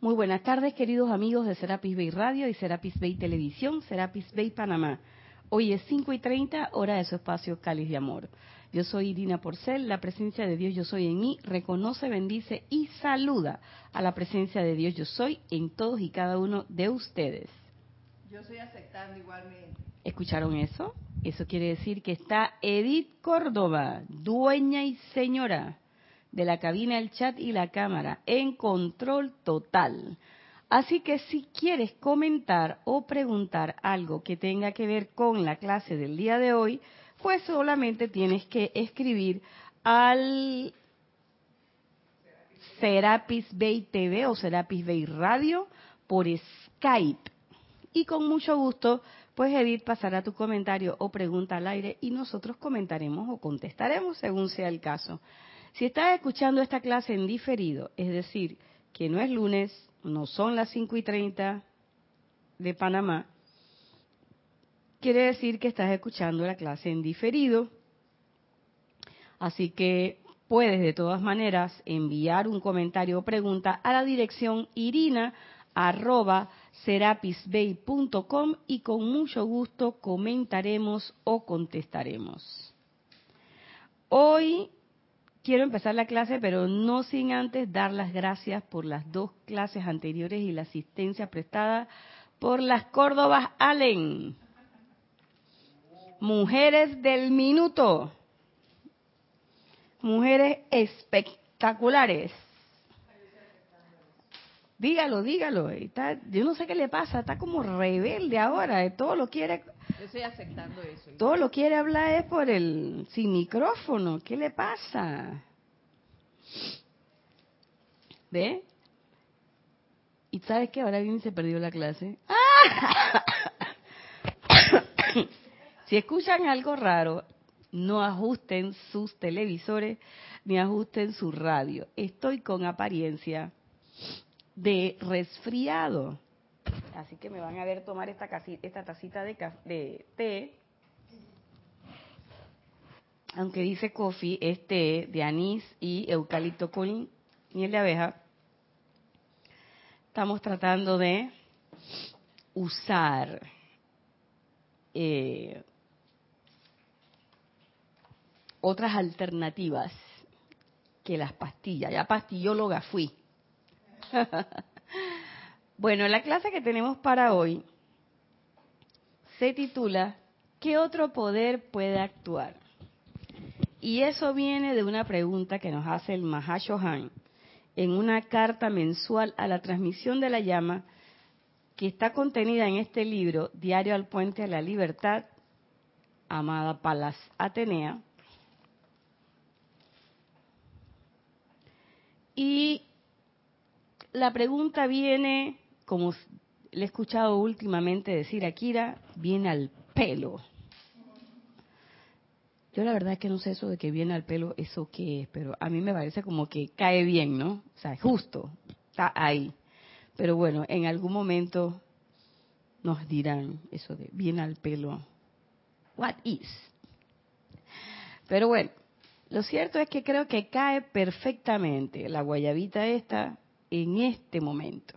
Muy buenas tardes, queridos amigos de Serapis Bay Radio y Serapis Bay Televisión, Serapis Bay Panamá. Hoy es 5 y 30, hora de su espacio Cáliz de Amor. Yo soy Irina Porcel, la presencia de Dios Yo Soy en mí reconoce, bendice y saluda a la presencia de Dios Yo Soy en todos y cada uno de ustedes. Yo estoy aceptando igualmente. ¿Escucharon eso? Eso quiere decir que está Edith Córdoba, dueña y señora de la cabina, el chat y la cámara, en control total. Así que si quieres comentar o preguntar algo que tenga que ver con la clase del día de hoy, pues solamente tienes que escribir al Serapis Bay TV o Serapis Bay Radio por Skype. Y con mucho gusto, pues Edith pasará tu comentario o pregunta al aire y nosotros comentaremos o contestaremos según sea el caso. Si estás escuchando esta clase en diferido, es decir, que no es lunes, no son las 5 y 30 de Panamá, quiere decir que estás escuchando la clase en diferido. Así que puedes de todas maneras enviar un comentario o pregunta a la dirección irina y con mucho gusto comentaremos o contestaremos. Hoy quiero empezar la clase, pero no sin antes dar las gracias por las dos clases anteriores y la asistencia prestada por las Córdobas Allen. Mujeres del minuto. Mujeres espectaculares. Dígalo, dígalo. Está, yo no sé qué le pasa, está como rebelde ahora. Todo lo quiere. Yo estoy aceptando eso. Todo lo quiere hablar es por el sin micrófono. ¿Qué le pasa? ¿Ve? ¿Y sabes qué? Ahora bien se perdió la clase. si escuchan algo raro, no ajusten sus televisores ni ajusten su radio. Estoy con apariencia de resfriado. Así que me van a ver tomar esta, esta tacita de, de té. Aunque dice coffee, es té de anís y eucalipto con miel de abeja. Estamos tratando de usar eh, otras alternativas que las pastillas. Ya pastillóloga fui. bueno, la clase que tenemos para hoy se titula ¿Qué otro poder puede actuar? Y eso viene de una pregunta que nos hace el Mahashohan en una carta mensual a la transmisión de la llama que está contenida en este libro, Diario al Puente a la Libertad, amada Palas Atenea. Y la pregunta viene, como le he escuchado últimamente decir a Kira, viene al pelo. Yo la verdad es que no sé eso de que viene al pelo, eso qué es, pero a mí me parece como que cae bien, ¿no? O sea, justo, está ahí. Pero bueno, en algún momento nos dirán eso de viene al pelo. What is? Pero bueno, lo cierto es que creo que cae perfectamente la guayabita esta en este momento.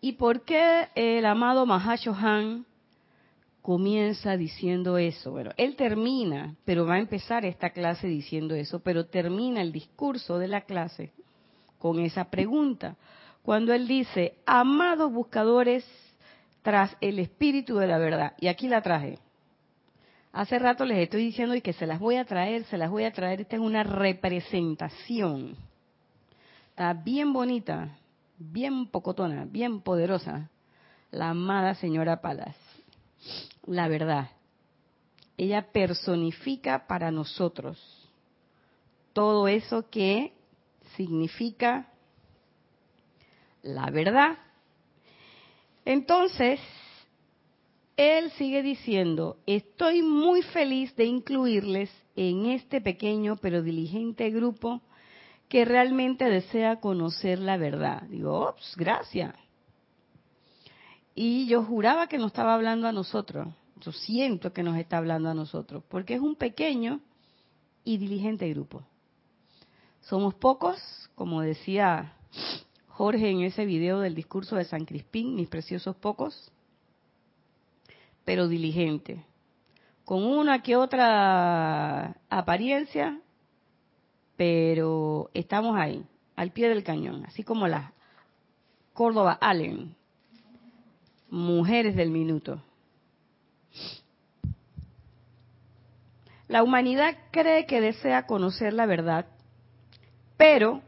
¿Y por qué el amado Mahashohan comienza diciendo eso? Bueno, él termina, pero va a empezar esta clase diciendo eso, pero termina el discurso de la clase con esa pregunta. Cuando él dice, amados buscadores tras el espíritu de la verdad, y aquí la traje. Hace rato les estoy diciendo y que se las voy a traer, se las voy a traer, esta es una representación Bien bonita, bien pocotona, bien poderosa, la amada señora Palas. La verdad, ella personifica para nosotros todo eso que significa la verdad. Entonces, él sigue diciendo, estoy muy feliz de incluirles en este pequeño pero diligente grupo que realmente desea conocer la verdad. Digo, ops, gracias. Y yo juraba que nos estaba hablando a nosotros. Yo siento que nos está hablando a nosotros, porque es un pequeño y diligente grupo. Somos pocos, como decía Jorge en ese video del discurso de San Crispín, mis preciosos pocos, pero diligente, con una que otra apariencia, pero estamos ahí, al pie del cañón, así como la Córdoba Allen, mujeres del minuto. La humanidad cree que desea conocer la verdad, pero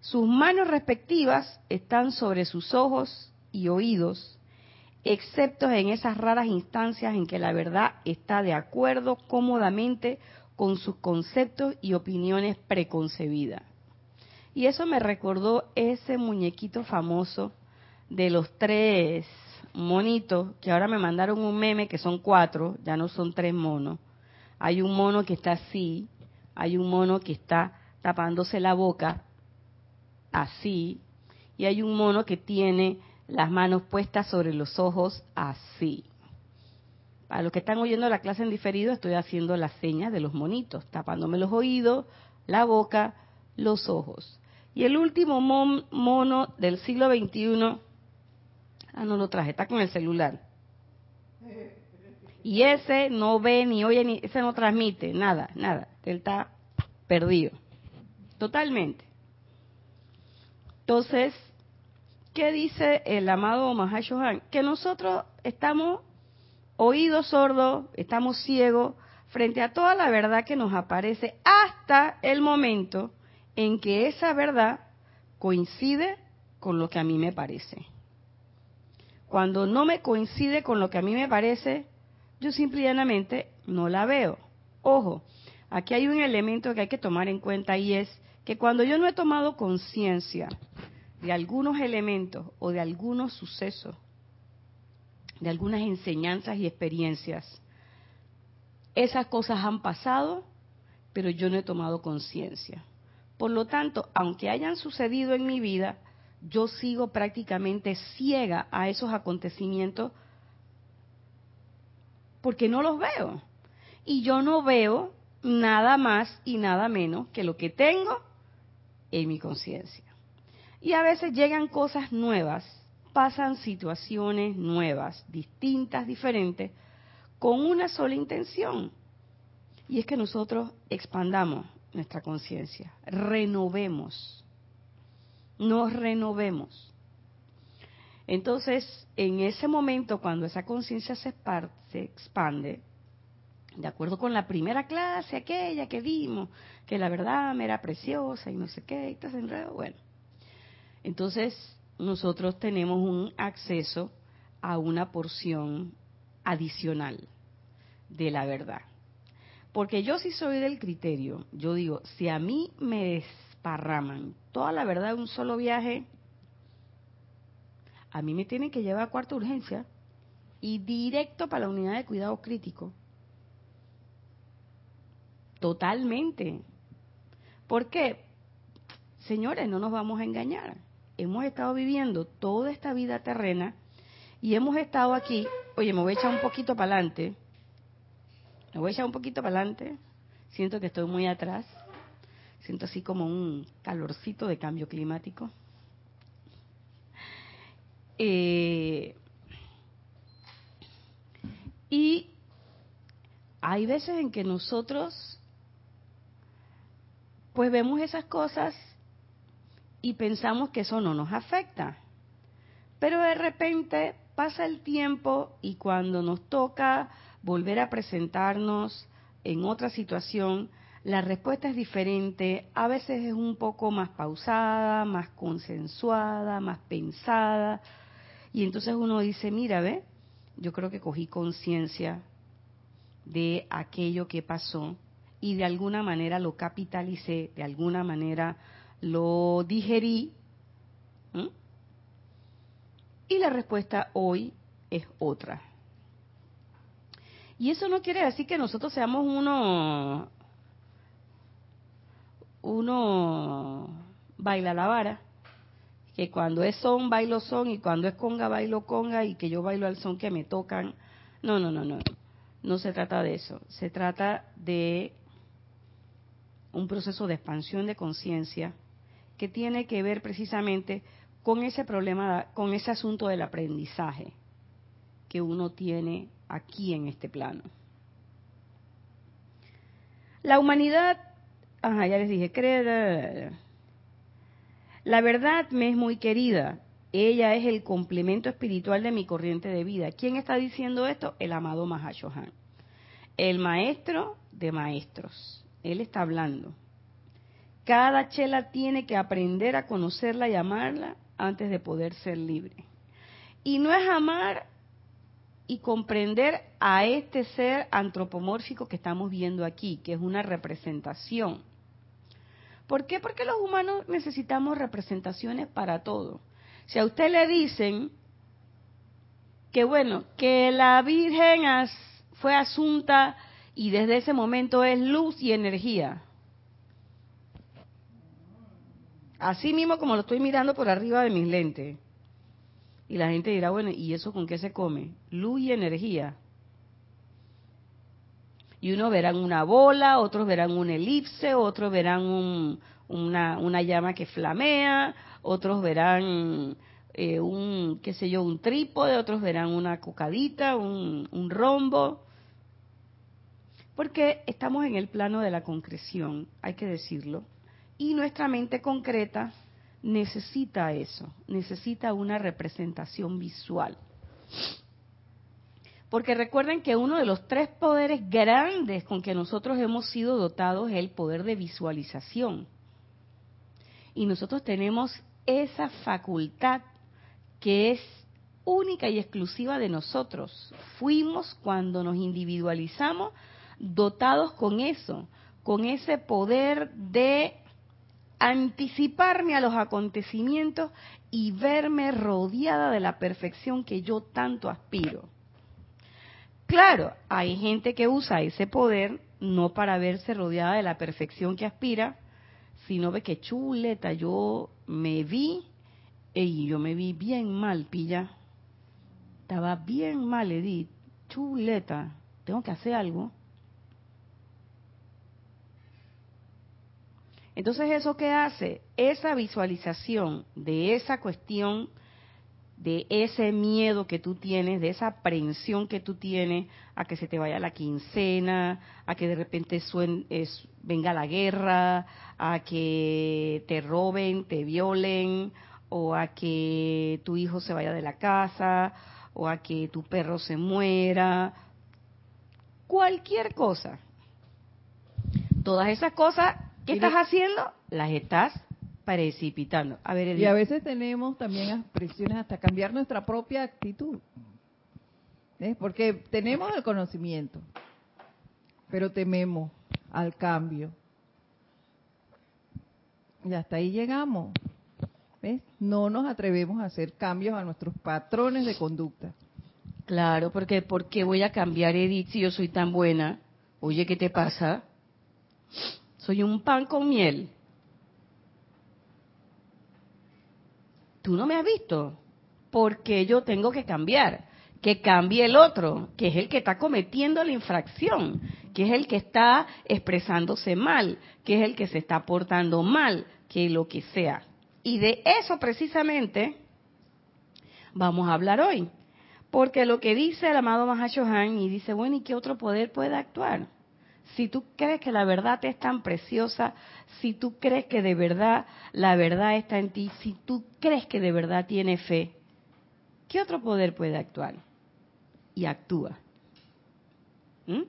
sus manos respectivas están sobre sus ojos y oídos, excepto en esas raras instancias en que la verdad está de acuerdo cómodamente con sus conceptos y opiniones preconcebidas. Y eso me recordó ese muñequito famoso de los tres monitos, que ahora me mandaron un meme que son cuatro, ya no son tres monos. Hay un mono que está así, hay un mono que está tapándose la boca, así, y hay un mono que tiene las manos puestas sobre los ojos, así. Para los que están oyendo la clase en diferido, estoy haciendo las señas de los monitos, tapándome los oídos, la boca, los ojos. Y el último mono del siglo XXI, ah, no lo traje, está con el celular. Y ese no ve ni oye, ni ese no transmite, nada, nada. Él está perdido. Totalmente. Entonces, ¿qué dice el amado Mahashohan? Que nosotros estamos oídos sordos, estamos ciegos frente a toda la verdad que nos aparece hasta el momento en que esa verdad coincide con lo que a mí me parece. Cuando no me coincide con lo que a mí me parece, yo simplemente no la veo. Ojo, aquí hay un elemento que hay que tomar en cuenta y es que cuando yo no he tomado conciencia de algunos elementos o de algunos sucesos, de algunas enseñanzas y experiencias, esas cosas han pasado, pero yo no he tomado conciencia. Por lo tanto, aunque hayan sucedido en mi vida, yo sigo prácticamente ciega a esos acontecimientos porque no los veo. Y yo no veo nada más y nada menos que lo que tengo en mi conciencia. Y a veces llegan cosas nuevas, pasan situaciones nuevas, distintas, diferentes, con una sola intención. Y es que nosotros expandamos nuestra conciencia, renovemos, nos renovemos. Entonces, en ese momento, cuando esa conciencia se, expande, de acuerdo con la primera clase, aquella que vimos, que la verdad me era preciosa y no sé qué, y todo enredo, bueno. Entonces, nosotros tenemos un acceso a una porción adicional de la verdad. Porque yo sí soy del criterio, yo digo, si a mí me desparraman toda la verdad en un solo viaje, a mí me tienen que llevar a cuarta urgencia y directo para la unidad de cuidado crítico. Totalmente. ¿Por qué? Señores, no nos vamos a engañar. Hemos estado viviendo toda esta vida terrena y hemos estado aquí. Oye, me voy a echar un poquito para adelante me voy a echar un poquito para adelante. Siento que estoy muy atrás. Siento así como un calorcito de cambio climático. Eh, y hay veces en que nosotros pues vemos esas cosas y pensamos que eso no nos afecta. Pero de repente pasa el tiempo y cuando nos toca volver a presentarnos en otra situación, la respuesta es diferente, a veces es un poco más pausada, más consensuada, más pensada, y entonces uno dice, mira, ve, yo creo que cogí conciencia de aquello que pasó y de alguna manera lo capitalicé, de alguna manera lo digerí. Y la respuesta hoy es otra. Y eso no quiere decir que nosotros seamos uno, uno baila la vara, que cuando es son bailo son y cuando es conga bailo conga y que yo bailo al son que me tocan. No, no, no, no. No se trata de eso. Se trata de un proceso de expansión de conciencia que tiene que ver precisamente con ese problema, con ese asunto del aprendizaje que uno tiene aquí en este plano. La humanidad, ajá, ya les dije, cree, la verdad me es muy querida. Ella es el complemento espiritual de mi corriente de vida. ¿Quién está diciendo esto? El amado Mahashohan. El maestro de maestros. Él está hablando. Cada chela tiene que aprender a conocerla y amarla antes de poder ser libre. Y no es amar y comprender a este ser antropomórfico que estamos viendo aquí, que es una representación. ¿Por qué? Porque los humanos necesitamos representaciones para todo. Si a usted le dicen que bueno, que la Virgen fue asunta y desde ese momento es luz y energía. Así mismo como lo estoy mirando por arriba de mis lentes. Y la gente dirá, bueno, ¿y eso con qué se come? Luz y energía. Y unos verán una bola, otros verán un elipse, otros verán una, una, llama que flamea, otros verán eh, un, qué sé yo, un trípode, otros verán una cocadita, un, un rombo. Porque estamos en el plano de la concreción, hay que decirlo. Y nuestra mente concreta necesita eso, necesita una representación visual. Porque recuerden que uno de los tres poderes grandes con que nosotros hemos sido dotados es el poder de visualización. Y nosotros tenemos esa facultad que es única y exclusiva de nosotros. Fuimos cuando nos individualizamos dotados con eso, con ese poder de anticiparme a los acontecimientos y verme rodeada de la perfección que yo tanto aspiro. Claro, hay gente que usa ese poder no para verse rodeada de la perfección que aspira, sino de que chuleta, yo me vi, y yo me vi bien mal, pilla. Estaba bien mal, Edith. Chuleta, tengo que hacer algo. Entonces, ¿eso qué hace? Esa visualización de esa cuestión, de ese miedo que tú tienes, de esa aprensión que tú tienes a que se te vaya la quincena, a que de repente venga la guerra, a que te roben, te violen, o a que tu hijo se vaya de la casa, o a que tu perro se muera, cualquier cosa. Todas esas cosas ¿Qué estás haciendo? Las estás precipitando. A ver, y a veces tenemos también expresiones hasta cambiar nuestra propia actitud. Porque tenemos el conocimiento, pero tememos al cambio. Y hasta ahí llegamos. ¿Ves? No nos atrevemos a hacer cambios a nuestros patrones de conducta. Claro, porque ¿por qué voy a cambiar, Edith, si yo soy tan buena? Oye, ¿qué te pasa? Soy un pan con miel. Tú no me has visto. Porque yo tengo que cambiar. Que cambie el otro, que es el que está cometiendo la infracción, que es el que está expresándose mal, que es el que se está portando mal, que lo que sea. Y de eso precisamente vamos a hablar hoy. Porque lo que dice el amado Mahashohan y dice, bueno, ¿y qué otro poder puede actuar? Si tú crees que la verdad es tan preciosa, si tú crees que de verdad la verdad está en ti, si tú crees que de verdad tiene fe, ¿qué otro poder puede actuar? Y actúa. ¿Mm?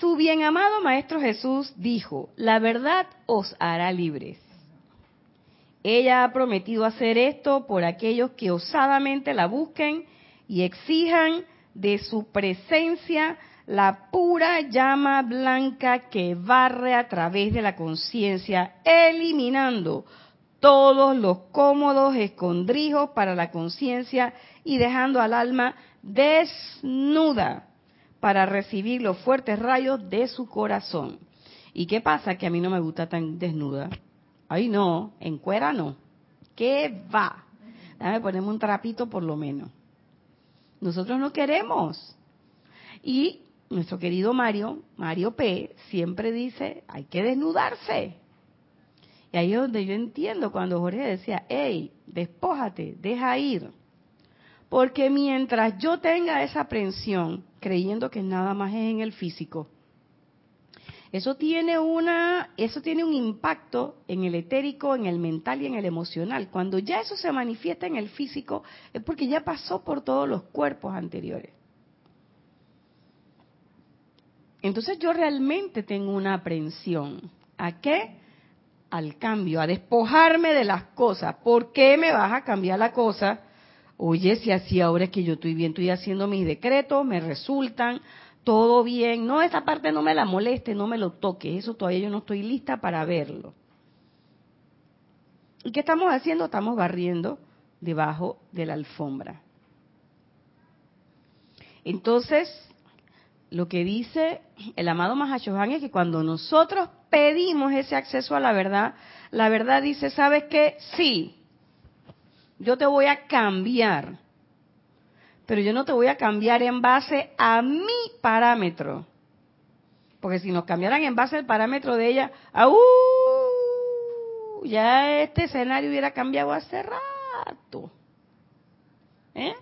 Su bien amado Maestro Jesús dijo, la verdad os hará libres. Ella ha prometido hacer esto por aquellos que osadamente la busquen y exijan de su presencia la pura llama blanca que barre a través de la conciencia, eliminando todos los cómodos escondrijos para la conciencia y dejando al alma desnuda para recibir los fuertes rayos de su corazón. ¿Y qué pasa? Que a mí no me gusta tan desnuda. Ay, no, en cuera no. ¿Qué va? Déjame ponerme un trapito por lo menos. Nosotros no queremos. Y nuestro querido Mario, Mario P., siempre dice, hay que desnudarse. Y ahí es donde yo entiendo cuando Jorge decía, hey, despójate, deja ir. Porque mientras yo tenga esa aprensión, creyendo que nada más es en el físico, eso tiene una, eso tiene un impacto en el etérico, en el mental y en el emocional. Cuando ya eso se manifiesta en el físico, es porque ya pasó por todos los cuerpos anteriores. Entonces yo realmente tengo una aprensión. ¿A qué? Al cambio, a despojarme de las cosas. ¿Por qué me vas a cambiar la cosa? Oye, si así ahora es que yo estoy bien, estoy haciendo mis decretos, me resultan, todo bien, no, esa parte no me la moleste, no me lo toque, eso todavía yo no estoy lista para verlo. ¿Y qué estamos haciendo? Estamos barriendo debajo de la alfombra. Entonces, lo que dice el amado Mahashohan es que cuando nosotros pedimos ese acceso a la verdad, la verdad dice, ¿sabes qué? Sí, yo te voy a cambiar pero yo no te voy a cambiar en base a mi parámetro. Porque si nos cambiaran en base al parámetro de ella, ¡au! ya este escenario hubiera cambiado hace rato. ¿Eh?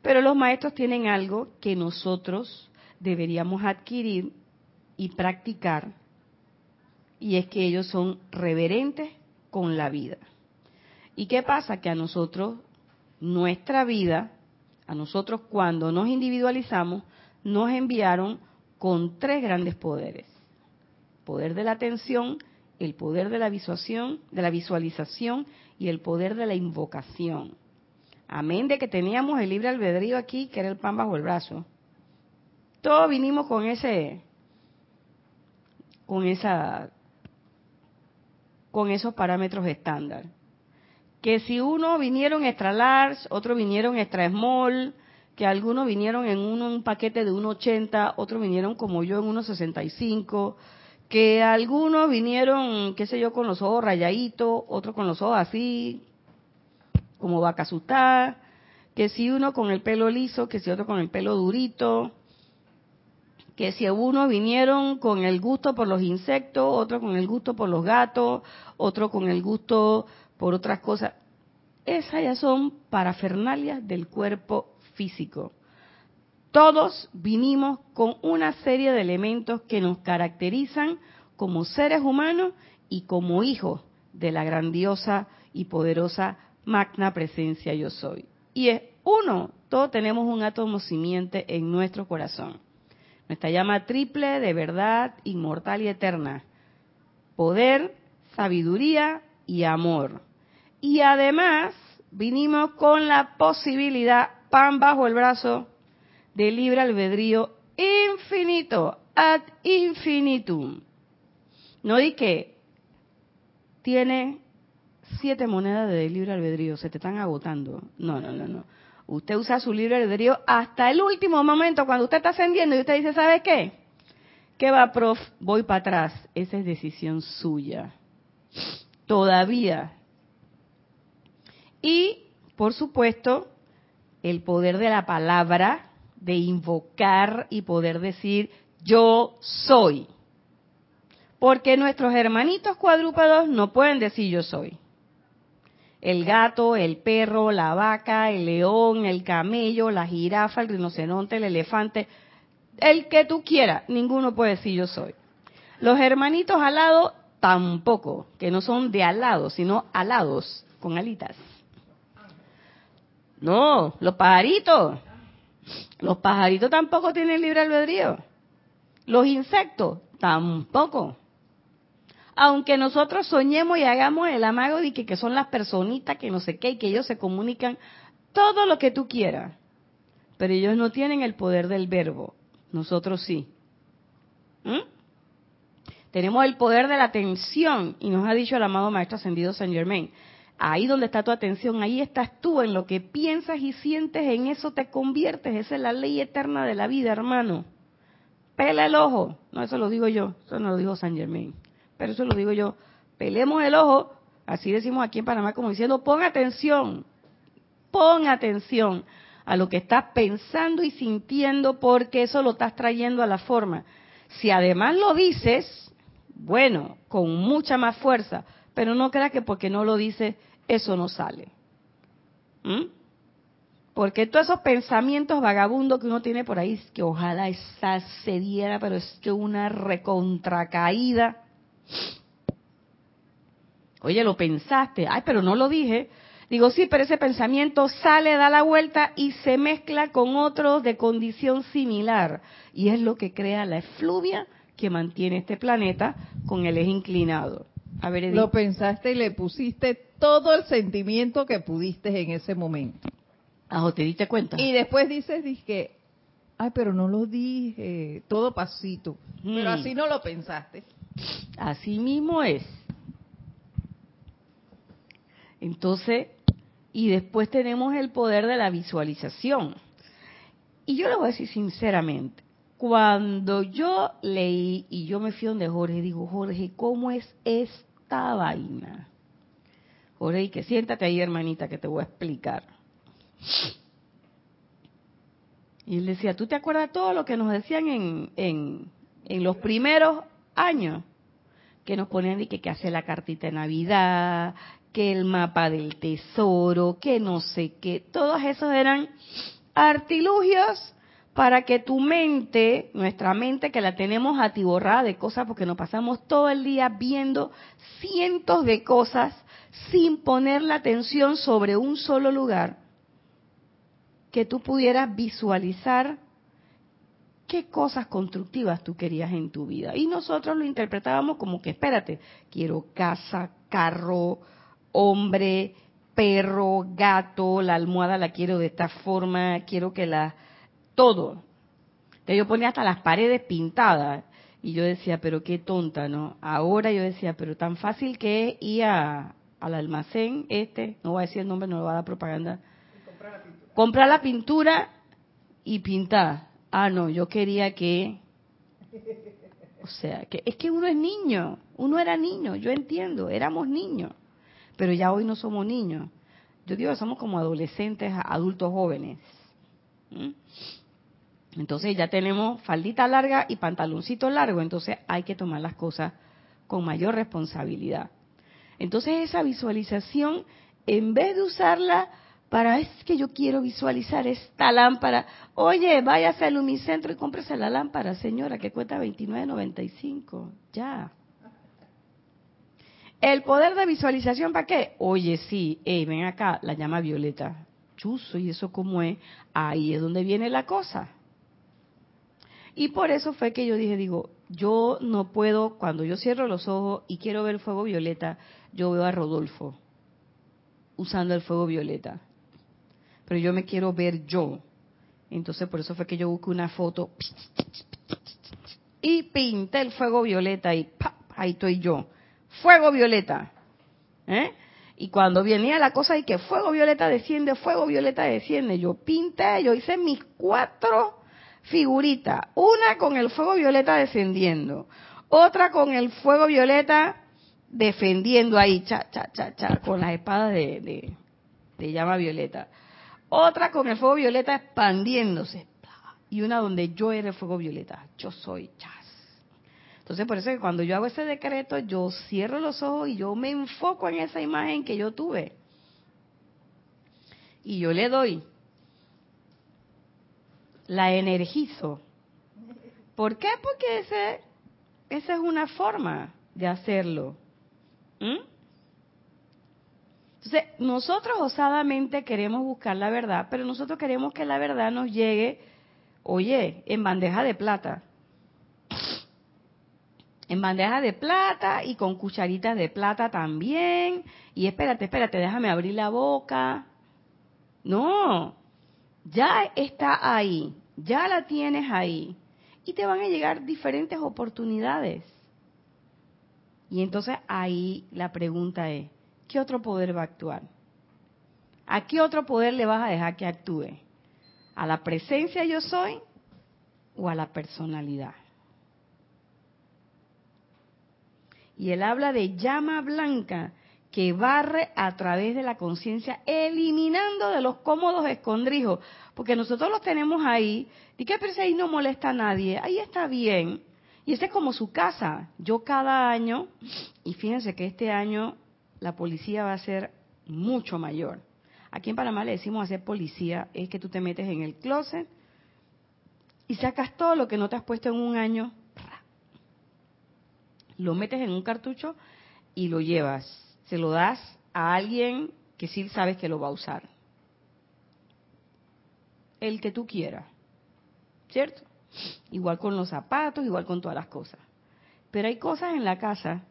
Pero los maestros tienen algo que nosotros deberíamos adquirir y practicar, y es que ellos son reverentes con la vida. ¿Y qué pasa? Que a nosotros, nuestra vida, a nosotros cuando nos individualizamos, nos enviaron con tres grandes poderes. Poder de la atención, el poder de la visualización, de la visualización y el poder de la invocación. Amén de que teníamos el libre albedrío aquí, que era el pan bajo el brazo. Todos vinimos con ese con esa con esos parámetros estándar que si uno vinieron extra large, otros vinieron extra small, que algunos vinieron en un paquete de 1,80, otros vinieron como yo en 1,65, que algunos vinieron, qué sé yo, con los ojos rayaditos, otros con los ojos así, como vaca asustada, que si uno con el pelo liso, que si otro con el pelo durito, que si uno vinieron con el gusto por los insectos, otro con el gusto por los gatos, otro con el gusto por otras cosas. Esas ya son parafernalias del cuerpo físico. Todos vinimos con una serie de elementos que nos caracterizan como seres humanos y como hijos de la grandiosa y poderosa magna presencia yo soy. Y es uno, todos tenemos un átomo simiente en nuestro corazón. Nuestra llama triple de verdad inmortal y eterna. Poder, sabiduría y amor. Y además vinimos con la posibilidad, pan bajo el brazo, de libre albedrío infinito, ad infinitum. No di que tiene siete monedas de libre albedrío, se te están agotando. No, no, no, no. Usted usa su libre albedrío hasta el último momento, cuando usted está ascendiendo y usted dice, ¿sabe qué? ¿Qué va, prof? Voy para atrás. Esa es decisión suya. Todavía y, por supuesto, el poder de la palabra, de invocar y poder decir, yo soy. Porque nuestros hermanitos cuadrúpedos no pueden decir yo soy. El gato, el perro, la vaca, el león, el camello, la jirafa, el rinoceronte, el elefante, el que tú quieras, ninguno puede decir yo soy. Los hermanitos alados tampoco, que no son de alados, sino alados, con alitas. No, los pajaritos. Los pajaritos tampoco tienen libre albedrío. Los insectos tampoco. Aunque nosotros soñemos y hagamos el amago de que, son las personitas que no sé qué y que ellos se comunican, todo lo que tú quieras. Pero ellos no tienen el poder del verbo. Nosotros sí. ¿Mm? Tenemos el poder de la atención y nos ha dicho el amado Maestro Ascendido Saint Germain. Ahí donde está tu atención, ahí estás tú, en lo que piensas y sientes, en eso te conviertes. Esa es la ley eterna de la vida, hermano. Pela el ojo. No, eso lo digo yo, eso no lo dijo San Germain. Pero eso lo digo yo. Pelemos el ojo, así decimos aquí en Panamá, como diciendo, pon atención, pon atención a lo que estás pensando y sintiendo, porque eso lo estás trayendo a la forma. Si además lo dices, bueno, con mucha más fuerza, pero no crea que porque no lo dice, eso no sale. ¿Mm? Porque todos esos pensamientos vagabundos que uno tiene por ahí, que ojalá esa se diera, pero es que una recontracaída. Oye, lo pensaste, ay, pero no lo dije. Digo, sí, pero ese pensamiento sale, da la vuelta y se mezcla con otros de condición similar. Y es lo que crea la efluvia que mantiene este planeta con el eje inclinado. A ver, Edith. Lo pensaste y le pusiste todo el sentimiento que pudiste en ese momento. Ah, ¿te diste cuenta? Y después dices, dije, ay, pero no lo dije, todo pasito. Pero Mm. así no lo pensaste. Así mismo es. Entonces, y después tenemos el poder de la visualización. Y yo le voy a decir sinceramente, cuando yo leí y yo me fui donde Jorge, digo, Jorge, ¿cómo es esta vaina? Jorge, y que siéntate ahí, hermanita, que te voy a explicar. Y él decía, ¿tú te acuerdas todo lo que nos decían en, en, en los primeros años? Que nos ponían de que, que hace la cartita de Navidad, que el mapa del tesoro, que no sé qué. Todos esos eran artilugios para que tu mente, nuestra mente que la tenemos atiborrada de cosas porque nos pasamos todo el día viendo cientos de cosas sin poner la atención sobre un solo lugar, que tú pudieras visualizar qué cosas constructivas tú querías en tu vida. Y nosotros lo interpretábamos como que, espérate, quiero casa, carro, hombre, perro, gato, la almohada la quiero de esta forma, quiero que la... todo. Entonces yo ponía hasta las paredes pintadas. Y yo decía, pero qué tonta, ¿no? Ahora yo decía, pero tan fácil que es ir a, al almacén este, no voy a decir el nombre, no lo va a dar propaganda. Comprar la pintura y pintar. Ah, no, yo quería que... O sea, que es que uno es niño, uno era niño, yo entiendo, éramos niños, pero ya hoy no somos niños. Yo digo somos como adolescentes, adultos jóvenes. ¿Mm? Entonces ya tenemos faldita larga y pantaloncito largo, entonces hay que tomar las cosas con mayor responsabilidad. Entonces esa visualización, en vez de usarla para, es que yo quiero visualizar esta lámpara, oye, váyase al Lumicentro y cómprese la lámpara, señora, que cuesta 29.95, ya. El poder de visualización, ¿para qué? Oye, sí, hey, ven acá, la llama violeta. Chuzo, ¿y eso cómo es? Ahí es donde viene la cosa. Y por eso fue que yo dije, digo, yo no puedo, cuando yo cierro los ojos y quiero ver fuego violeta, yo veo a Rodolfo usando el fuego violeta. Pero yo me quiero ver yo. Entonces por eso fue que yo busqué una foto y pinté el fuego violeta y ¡pap! ahí estoy yo. Fuego violeta. ¿Eh? Y cuando venía la cosa y que fuego violeta desciende, fuego violeta desciende, yo pinté, yo hice mis cuatro figuritas. Una con el fuego violeta descendiendo, otra con el fuego violeta defendiendo ahí, cha, cha, cha, cha, con las espadas de, de, de llama violeta. Otra con el fuego violeta expandiéndose. Y una donde yo era el fuego violeta. Yo soy chas. Entonces, por eso que cuando yo hago ese decreto, yo cierro los ojos y yo me enfoco en esa imagen que yo tuve. Y yo le doy. La energizo. ¿Por qué? Porque ese, esa es una forma de hacerlo. ¿Mm? Entonces, nosotros osadamente queremos buscar la verdad, pero nosotros queremos que la verdad nos llegue, oye, en bandeja de plata. En bandeja de plata y con cucharitas de plata también. Y espérate, espérate, déjame abrir la boca. No, ya está ahí, ya la tienes ahí. Y te van a llegar diferentes oportunidades. Y entonces ahí la pregunta es, ¿qué otro poder va a actuar? ¿A qué otro poder le vas a dejar que actúe? ¿A la presencia yo soy o a la personalidad? Y él habla de llama blanca que barre a través de la conciencia, eliminando de los cómodos escondrijos, porque nosotros los tenemos ahí, y que pero ahí no molesta a nadie, ahí está bien, y esa es como su casa. Yo cada año, y fíjense que este año la policía va a ser mucho mayor. Aquí en Panamá le decimos hacer policía, es que tú te metes en el closet y sacas todo lo que no te has puesto en un año, lo metes en un cartucho y lo llevas. Se lo das a alguien que sí sabes que lo va a usar. El que tú quieras. ¿Cierto? Igual con los zapatos, igual con todas las cosas. Pero hay cosas en la casa,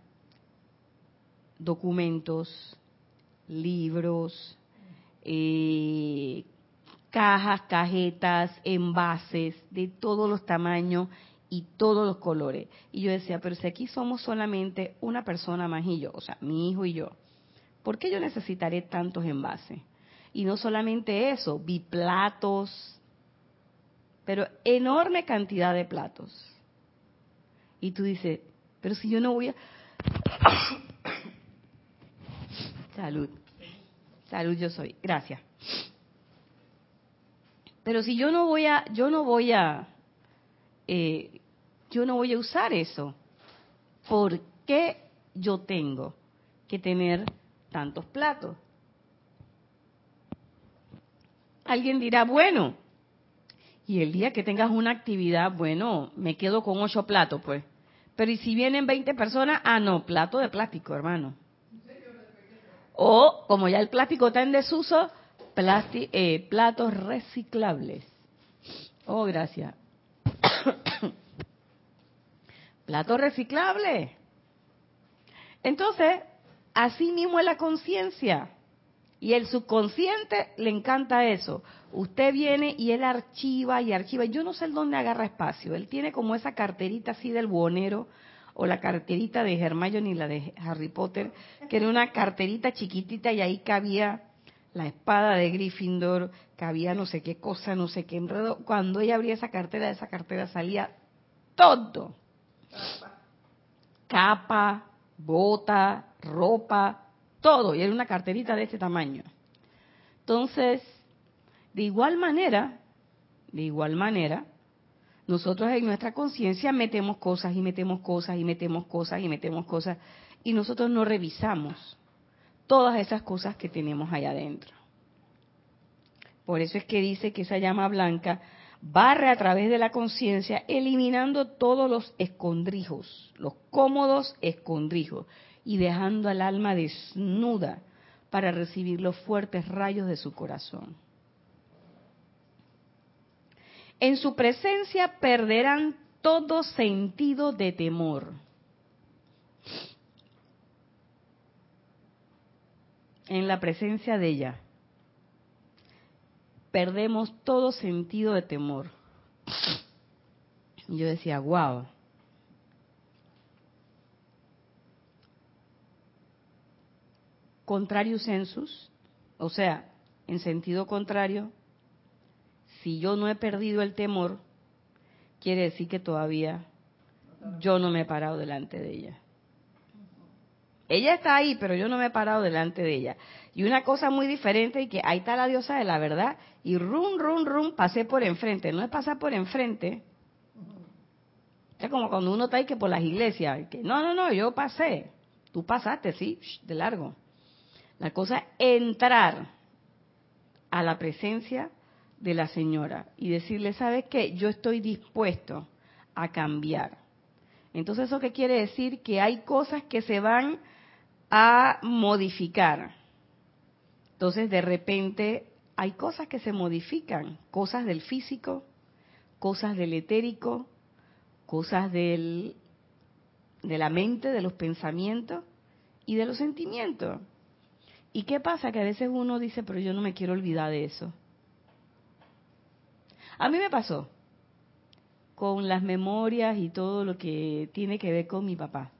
documentos, libros, eh, cajas, cajetas, envases de todos los tamaños y todos los colores. Y yo decía, pero si aquí somos solamente una persona más y yo, o sea, mi hijo y yo, ¿por qué yo necesitaré tantos envases? Y no solamente eso, vi platos, pero enorme cantidad de platos. Y tú dices, pero si yo no voy a... Salud. Salud yo soy. Gracias. Pero si yo no voy a, yo no voy a, eh, yo no voy a usar eso, ¿por qué yo tengo que tener tantos platos? Alguien dirá, bueno, y el día que tengas una actividad, bueno, me quedo con ocho platos, pues. Pero ¿y si vienen 20 personas? Ah, no, plato de plástico, hermano. O, como ya el plástico está en desuso, eh, platos reciclables. Oh, gracias. Platos reciclables. Entonces, así mismo es la conciencia. Y el subconsciente le encanta eso. Usted viene y él archiva y archiva. Yo no sé dónde agarra espacio. Él tiene como esa carterita así del buonero o la carterita de Hermione y la de Harry Potter, que era una carterita chiquitita y ahí cabía la espada de Gryffindor, cabía no sé qué cosa, no sé qué enredo. Cuando ella abría esa cartera, de esa cartera salía todo. Capa, bota, ropa, todo. Y era una carterita de ese tamaño. Entonces, de igual manera, de igual manera, nosotros en nuestra conciencia metemos cosas y metemos cosas y metemos cosas y metemos cosas y nosotros no revisamos todas esas cosas que tenemos allá adentro. Por eso es que dice que esa llama blanca barre a través de la conciencia, eliminando todos los escondrijos, los cómodos escondrijos, y dejando al alma desnuda para recibir los fuertes rayos de su corazón. En su presencia perderán todo sentido de temor. En la presencia de ella perdemos todo sentido de temor. Y yo decía, wow. Contrario sensus, o sea, en sentido contrario, si yo no he perdido el temor, quiere decir que todavía yo no me he parado delante de ella. Ella está ahí, pero yo no me he parado delante de ella. Y una cosa muy diferente y que ahí está la diosa de la verdad y rum, rum, rum, pasé por enfrente. No es pasar por enfrente. Es como cuando uno está ahí que por las iglesias. Que, no, no, no, yo pasé. Tú pasaste, sí, de largo. La cosa es entrar a la presencia de la señora y decirle, ¿sabes qué? Yo estoy dispuesto a cambiar. Entonces, ¿eso qué quiere decir? Que hay cosas que se van a modificar. Entonces, de repente, hay cosas que se modifican, cosas del físico, cosas del etérico, cosas del, de la mente, de los pensamientos y de los sentimientos. ¿Y qué pasa? Que a veces uno dice, pero yo no me quiero olvidar de eso. A mí me pasó con las memorias y todo lo que tiene que ver con mi papá,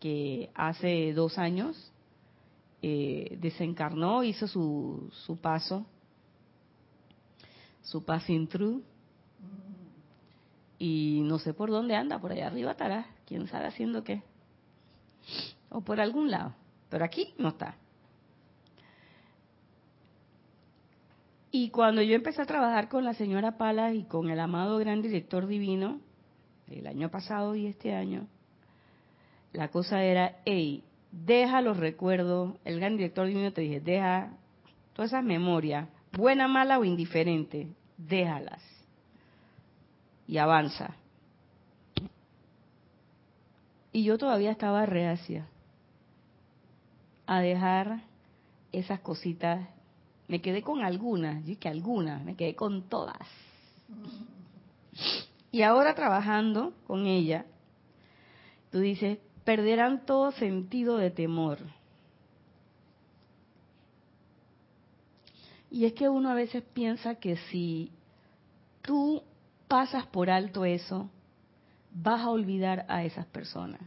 que hace dos años eh, desencarnó, hizo su, su paso, su passing through, y no sé por dónde anda, por allá arriba estará, quién sabe haciendo qué, o por algún lado, pero aquí no está. Y cuando yo empecé a trabajar con la señora Palas y con el amado gran director divino, el año pasado y este año, la cosa era, hey, deja los recuerdos, el gran director divino te dice, deja todas esas memorias, buena, mala o indiferente, déjalas y avanza. Y yo todavía estaba reacia a dejar esas cositas. Me quedé con algunas, yo que algunas, me quedé con todas. Y ahora trabajando con ella, tú dices, perderán todo sentido de temor. Y es que uno a veces piensa que si tú pasas por alto eso, vas a olvidar a esas personas.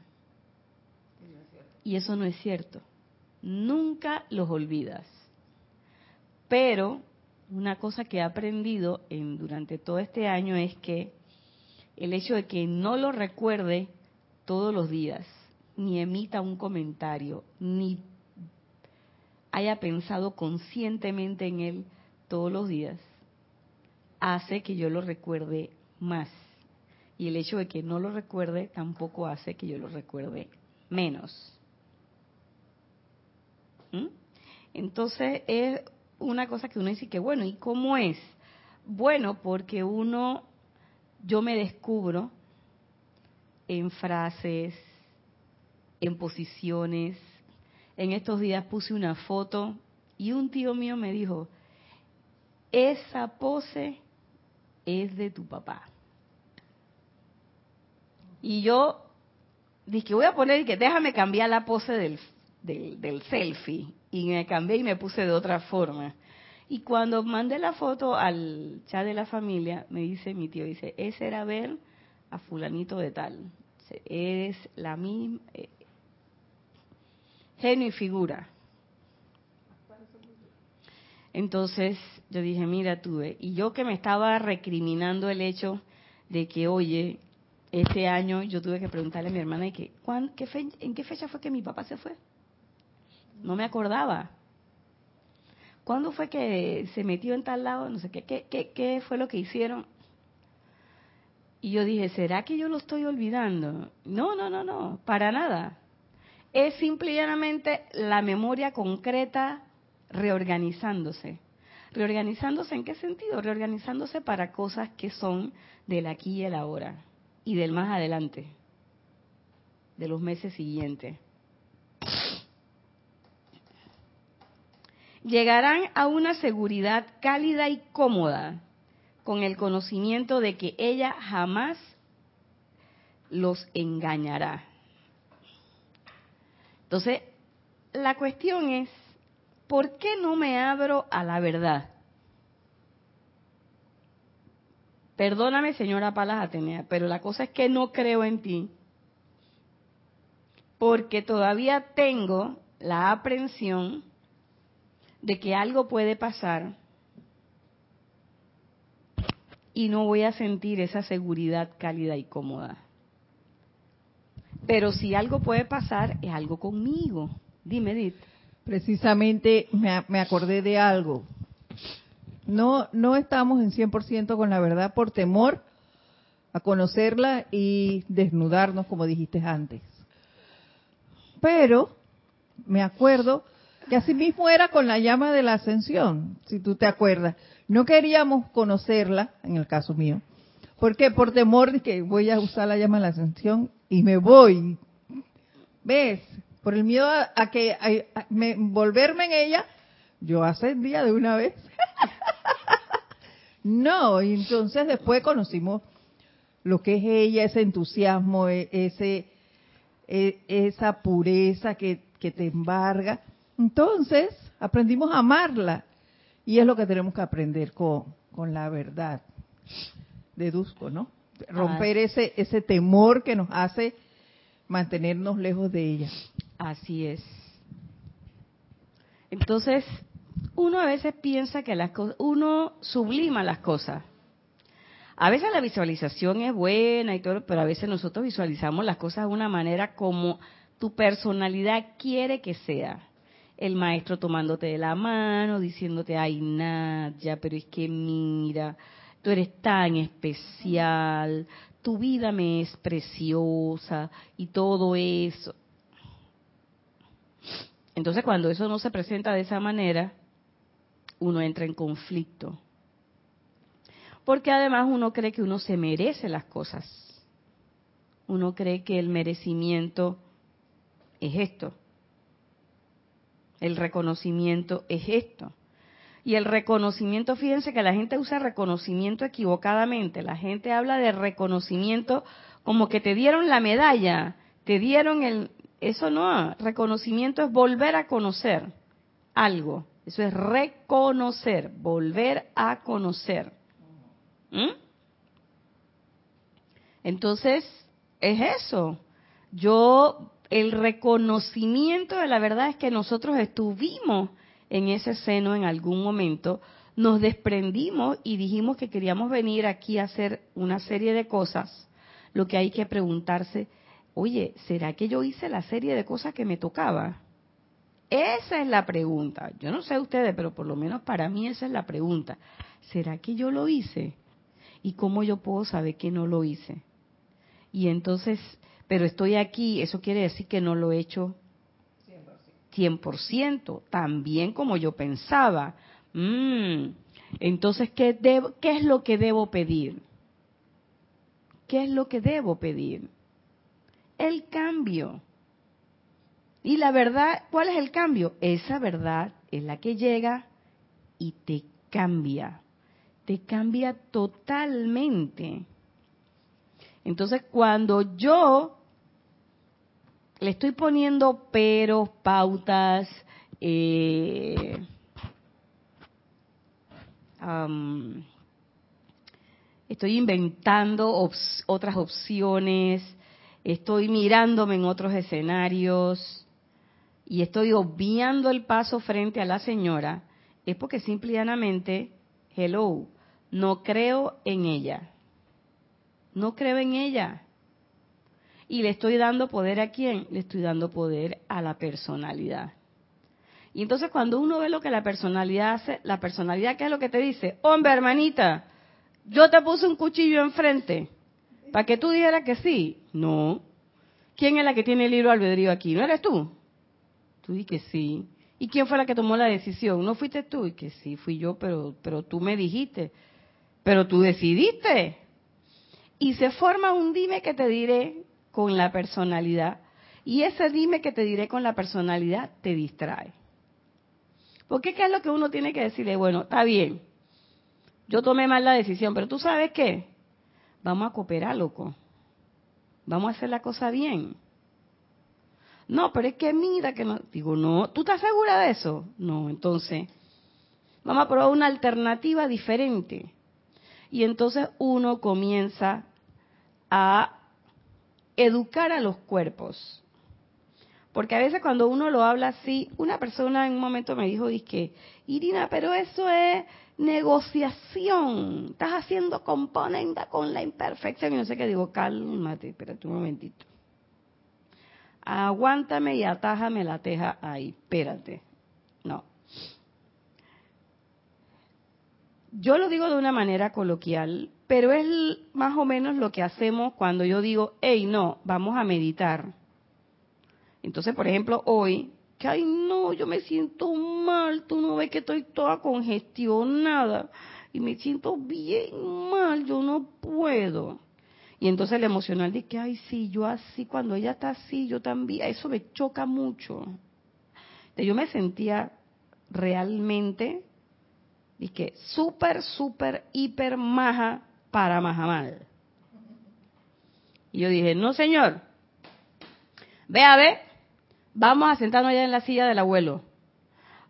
Y eso no es cierto. Nunca los olvidas. Pero una cosa que he aprendido en, durante todo este año es que el hecho de que no lo recuerde todos los días, ni emita un comentario, ni haya pensado conscientemente en él todos los días, hace que yo lo recuerde más. Y el hecho de que no lo recuerde tampoco hace que yo lo recuerde menos. ¿Mm? Entonces es una cosa que uno dice que, bueno, ¿y cómo es? Bueno, porque uno, yo me descubro en frases, en posiciones. En estos días puse una foto y un tío mío me dijo, esa pose es de tu papá. Y yo dije, voy a poner que déjame cambiar la pose del, del, selfie. Y me cambié y me puse de otra forma. Y cuando mandé la foto al chat de la familia, me dice mi tío, dice, ese era ver a fulanito de tal. Es la misma, eh, genio y figura. Entonces yo dije, mira tú, y yo que me estaba recriminando el hecho de que, oye, este año yo tuve que preguntarle a mi hermana y que, ¿en qué fecha fue que mi papá se fue? No me acordaba. ¿Cuándo fue que se metió en tal lado? No sé qué, qué, qué, qué fue lo que hicieron. Y yo dije, ¿será que yo lo estoy olvidando? No, no, no, no, para nada. Es simple y llanamente la memoria concreta reorganizándose. ¿Reorganizándose en qué sentido? Reorganizándose para cosas que son del aquí y el ahora y del más adelante, de los meses siguientes. Llegarán a una seguridad cálida y cómoda con el conocimiento de que ella jamás los engañará. Entonces, la cuestión es, ¿por qué no me abro a la verdad? Perdóname, señora Palas Atenea, pero la cosa es que no creo en ti, porque todavía tengo la aprensión de que algo puede pasar y no voy a sentir esa seguridad cálida y cómoda. Pero si algo puede pasar, es algo conmigo. Dime, Edith. Precisamente me, me acordé de algo. No, no estamos en 100% con la verdad por temor a conocerla y desnudarnos, como dijiste antes. Pero me acuerdo que así mismo era con la llama de la ascensión, si tú te acuerdas. No queríamos conocerla, en el caso mío. ¿Por qué? Por temor de que voy a usar la llama de la ascensión y me voy. ¿Ves? Por el miedo a, que me, volverme en ella, yo ascendía de una vez. no, y entonces después conocimos lo que es ella, ese entusiasmo, e, ese, e, esa pureza que, que te embarga. Entonces aprendimos a amarla y es lo que tenemos que aprender con, con la verdad. Deduzco, ¿no? Romper ese, ese temor que nos hace mantenernos lejos de ella. Así es. Entonces, uno a veces piensa que las cosas, uno sublima las cosas. A veces la visualización es buena y todo, pero a veces nosotros visualizamos las cosas de una manera como tu personalidad quiere que sea. El maestro tomándote de la mano, diciéndote, ay, Nadia, pero es que mira, tú eres tan especial, tu vida me es preciosa y todo eso. Entonces, cuando eso no se presenta de esa manera, uno entra en conflicto. Porque además uno cree que uno se merece las cosas. Uno cree que el merecimiento es esto. El reconocimiento es esto. Y el reconocimiento, fíjense que la gente usa reconocimiento equivocadamente. La gente habla de reconocimiento como que te dieron la medalla, te dieron el... Eso no, reconocimiento es volver a conocer algo. Eso es reconocer, volver a conocer. Entonces, es eso. Yo, el reconocimiento de la verdad es que nosotros estuvimos en ese seno en algún momento, nos desprendimos y dijimos que queríamos venir aquí a hacer una serie de cosas. Lo que hay que preguntarse, oye, ¿será que yo hice la serie de cosas que me tocaba? Esa es la pregunta. Yo no sé ustedes, pero por lo menos para mí esa es la pregunta. ¿Será que yo lo hice? ¿Y cómo yo puedo saber que no lo hice? Y entonces, pero estoy aquí, eso quiere decir que no lo he hecho 100%, también como yo pensaba. Mm, entonces, ¿qué, ¿qué es lo que debo pedir? ¿Qué es lo que debo pedir? El cambio. Y la verdad, ¿cuál es el cambio? Esa verdad es la que llega y te cambia. Te cambia totalmente. Entonces, cuando yo le estoy poniendo peros, pautas, eh, estoy inventando otras opciones, estoy mirándome en otros escenarios y estoy obviando el paso frente a la señora, es porque simplemente, hello, no creo en ella. No creo en ella. Y le estoy dando poder a quién? Le estoy dando poder a la personalidad. Y entonces cuando uno ve lo que la personalidad hace, la personalidad, ¿qué es lo que te dice? Hombre, hermanita, yo te puse un cuchillo enfrente para que tú dijeras que sí. No. ¿Quién es la que tiene el libro albedrío aquí? ¿No eres tú? Tú di que sí. ¿Y quién fue la que tomó la decisión? ¿No fuiste tú? Y que sí, fui yo, pero, pero tú me dijiste. Pero tú decidiste. Y se forma un dime que te diré con la personalidad. Y ese dime que te diré con la personalidad te distrae. Porque ¿qué es lo que uno tiene que decirle? Bueno, está bien, yo tomé mal la decisión, pero tú sabes qué, vamos a cooperar, loco. Vamos a hacer la cosa bien. No, pero es que mira que no. Digo, no, ¿tú estás segura de eso? No, entonces, vamos a probar una alternativa diferente. Y entonces uno comienza a educar a los cuerpos. Porque a veces cuando uno lo habla así, una persona en un momento me dijo, que Irina, pero eso es negociación, estás haciendo componenda con la imperfección y no sé qué, digo, cálmate, espérate un momentito. Aguántame y atájame la teja ahí, espérate. No. Yo lo digo de una manera coloquial, pero es más o menos lo que hacemos cuando yo digo, hey, no, vamos a meditar. Entonces, por ejemplo, hoy, que ay, no, yo me siento mal, tú no ves que estoy toda congestionada y me siento bien mal, yo no puedo. Y entonces el emocional dice que, ay, sí, yo así, cuando ella está así, yo también, eso me choca mucho. yo me sentía realmente, dije, súper, súper, hiper maja para Mahamal. Y yo dije, no señor, ve a ver, vamos a sentarnos allá en la silla del abuelo.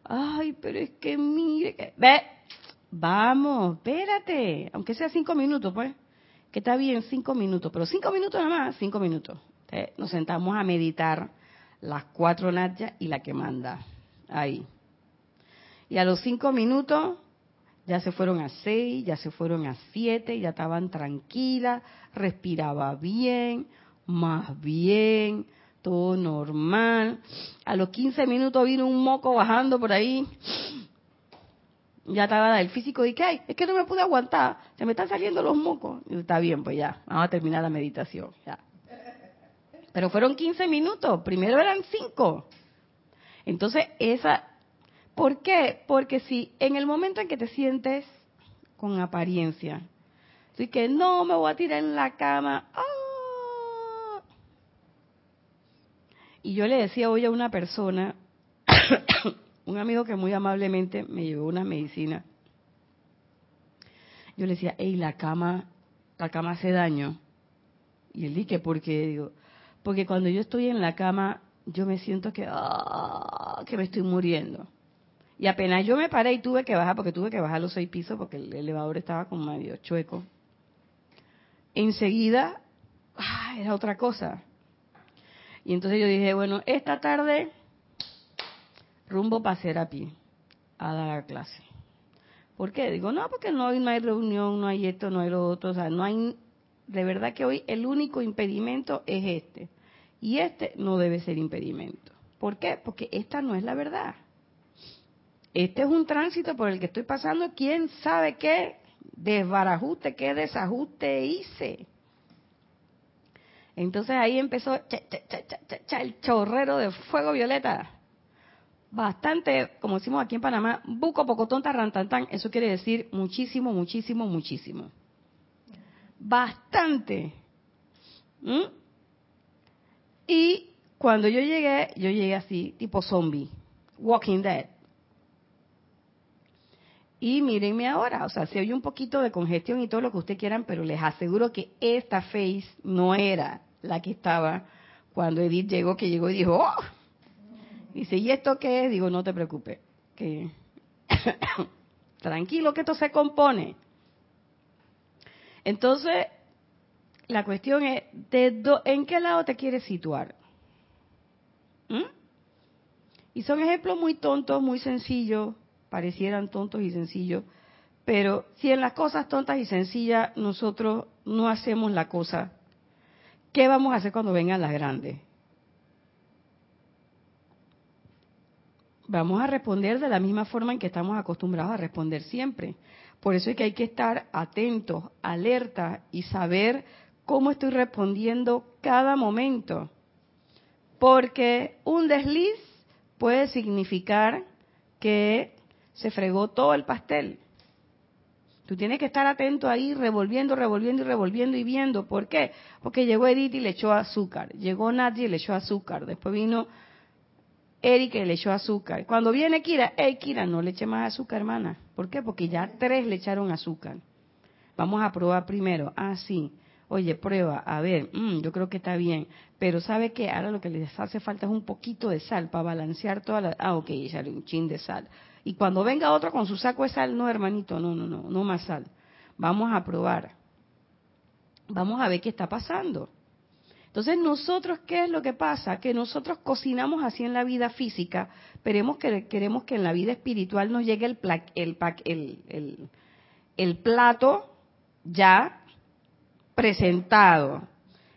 Ay, pero es que mire, que... ve, vamos, espérate, aunque sea cinco minutos, pues, que está bien cinco minutos, pero cinco minutos nada más, cinco minutos. nos sentamos a meditar las cuatro nachas y la que manda, ahí. Y a los cinco minutos ya se fueron a seis, ya se fueron a siete, ya estaban tranquilas, respiraba bien, más bien, todo normal. A los 15 minutos vino un moco bajando por ahí. Ya estaba el físico y que es que no me pude aguantar, se me están saliendo los mocos. está bien, pues ya, vamos a terminar la meditación. Ya. Pero fueron 15 minutos, primero eran 5. Entonces, esa, ¿por qué? Porque si en el momento en que te sientes con apariencia, así que no me voy a tirar en la cama, ¡ah! y yo le decía hoy a una persona, un amigo que muy amablemente me llevó una medicina, yo le decía, hey, la cama, la cama hace daño. Y él dije, ¿por qué? Digo, porque cuando yo estoy en la cama, yo me siento que, ah, que me estoy muriendo. Y apenas yo me paré y tuve que bajar, porque tuve que bajar los seis pisos porque el elevador estaba como medio chueco. Enseguida, ah, era otra cosa. Y entonces yo dije, bueno, esta tarde rumbo para pie a dar clase. ¿Por qué? Digo, no, porque no no hay reunión, no hay esto, no hay lo otro, o sea, no hay, de verdad que hoy el único impedimento es este. Y este no debe ser impedimento. ¿Por qué? Porque esta no es la verdad. Este es un tránsito por el que estoy pasando, quién sabe qué desbarajuste, qué desajuste hice. Entonces ahí empezó el chorrero de fuego violeta bastante, como decimos aquí en Panamá, buco, pocotón, tarrantantán, eso quiere decir muchísimo, muchísimo, muchísimo. Bastante. ¿Mm? Y cuando yo llegué, yo llegué así, tipo zombie, Walking Dead. Y mírenme ahora, o sea, se oye un poquito de congestión y todo lo que ustedes quieran, pero les aseguro que esta face no era la que estaba cuando Edith llegó, que llegó y dijo, ¡oh! Dice, ¿y esto qué es? Digo, no te preocupes, que tranquilo que esto se compone. Entonces, la cuestión es, ¿de ¿en qué lado te quieres situar? ¿Mm? Y son ejemplos muy tontos, muy sencillos, parecieran tontos y sencillos, pero si en las cosas tontas y sencillas nosotros no hacemos la cosa, ¿qué vamos a hacer cuando vengan las grandes? vamos a responder de la misma forma en que estamos acostumbrados a responder siempre. Por eso es que hay que estar atentos, alerta y saber cómo estoy respondiendo cada momento. Porque un desliz puede significar que se fregó todo el pastel. Tú tienes que estar atento ahí, revolviendo, revolviendo y revolviendo y viendo. ¿Por qué? Porque llegó Edith y le echó azúcar. Llegó Nadie y le echó azúcar. Después vino Eric le echó azúcar. Cuando viene Kira, hey Kira, no le eche más azúcar, hermana. ¿Por qué? Porque ya tres le echaron azúcar. Vamos a probar primero. Ah, sí. Oye, prueba, a ver, mm, yo creo que está bien. Pero ¿sabe qué? Ahora lo que les hace falta es un poquito de sal para balancear toda la... Ah, ok, echarle un chin de sal. Y cuando venga otro con su saco de sal, no, hermanito, no, no, no, no más sal. Vamos a probar. Vamos a ver qué está pasando. Entonces nosotros, ¿qué es lo que pasa? Que nosotros cocinamos así en la vida física, pero que, queremos que en la vida espiritual nos llegue el, el, el, plato ya presentado.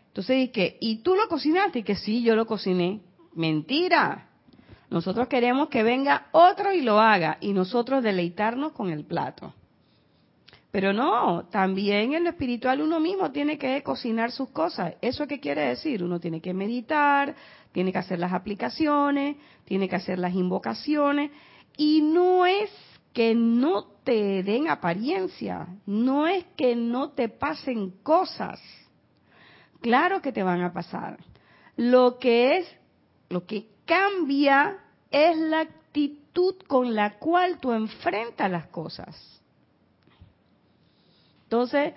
Entonces que ¿y tú lo cocinaste? Y que sí, yo lo cociné. Mentira. Nosotros queremos que venga otro y lo haga y nosotros deleitarnos con el plato. Pero no, también en lo espiritual uno mismo tiene que cocinar sus cosas. ¿Eso qué quiere decir? Uno tiene que meditar, tiene que hacer las aplicaciones, tiene que hacer las invocaciones. Y no es que no te den apariencia, no es que no te pasen cosas. Claro que te van a pasar. Lo que es, lo que cambia es la actitud con la cual tú enfrentas las cosas. Entonces,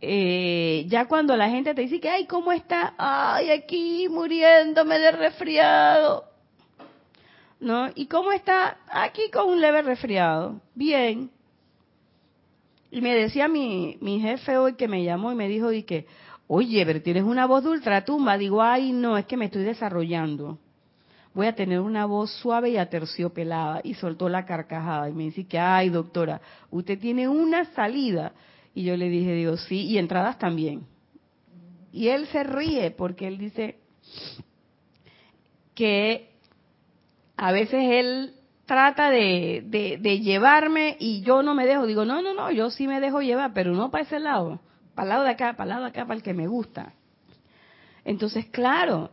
eh, ya cuando la gente te dice que, ay, ¿cómo está? Ay, aquí muriéndome de resfriado. ¿No? ¿Y cómo está? Aquí con un leve resfriado. Bien. Y me decía mi, mi jefe hoy que me llamó y me dijo, y que, oye, pero tienes una voz de ultratumba. Digo, ay, no, es que me estoy desarrollando. Voy a tener una voz suave y aterciopelada. Y soltó la carcajada y me dice que, ay, doctora, usted tiene una salida y yo le dije, Dios, sí, y entradas también. Y él se ríe porque él dice que a veces él trata de, de, llevarme y yo no me dejo. Digo, no, no, no, yo sí me dejo llevar, pero no para ese lado, para el lado de acá, para el lado de acá, para el que me gusta. Entonces, claro,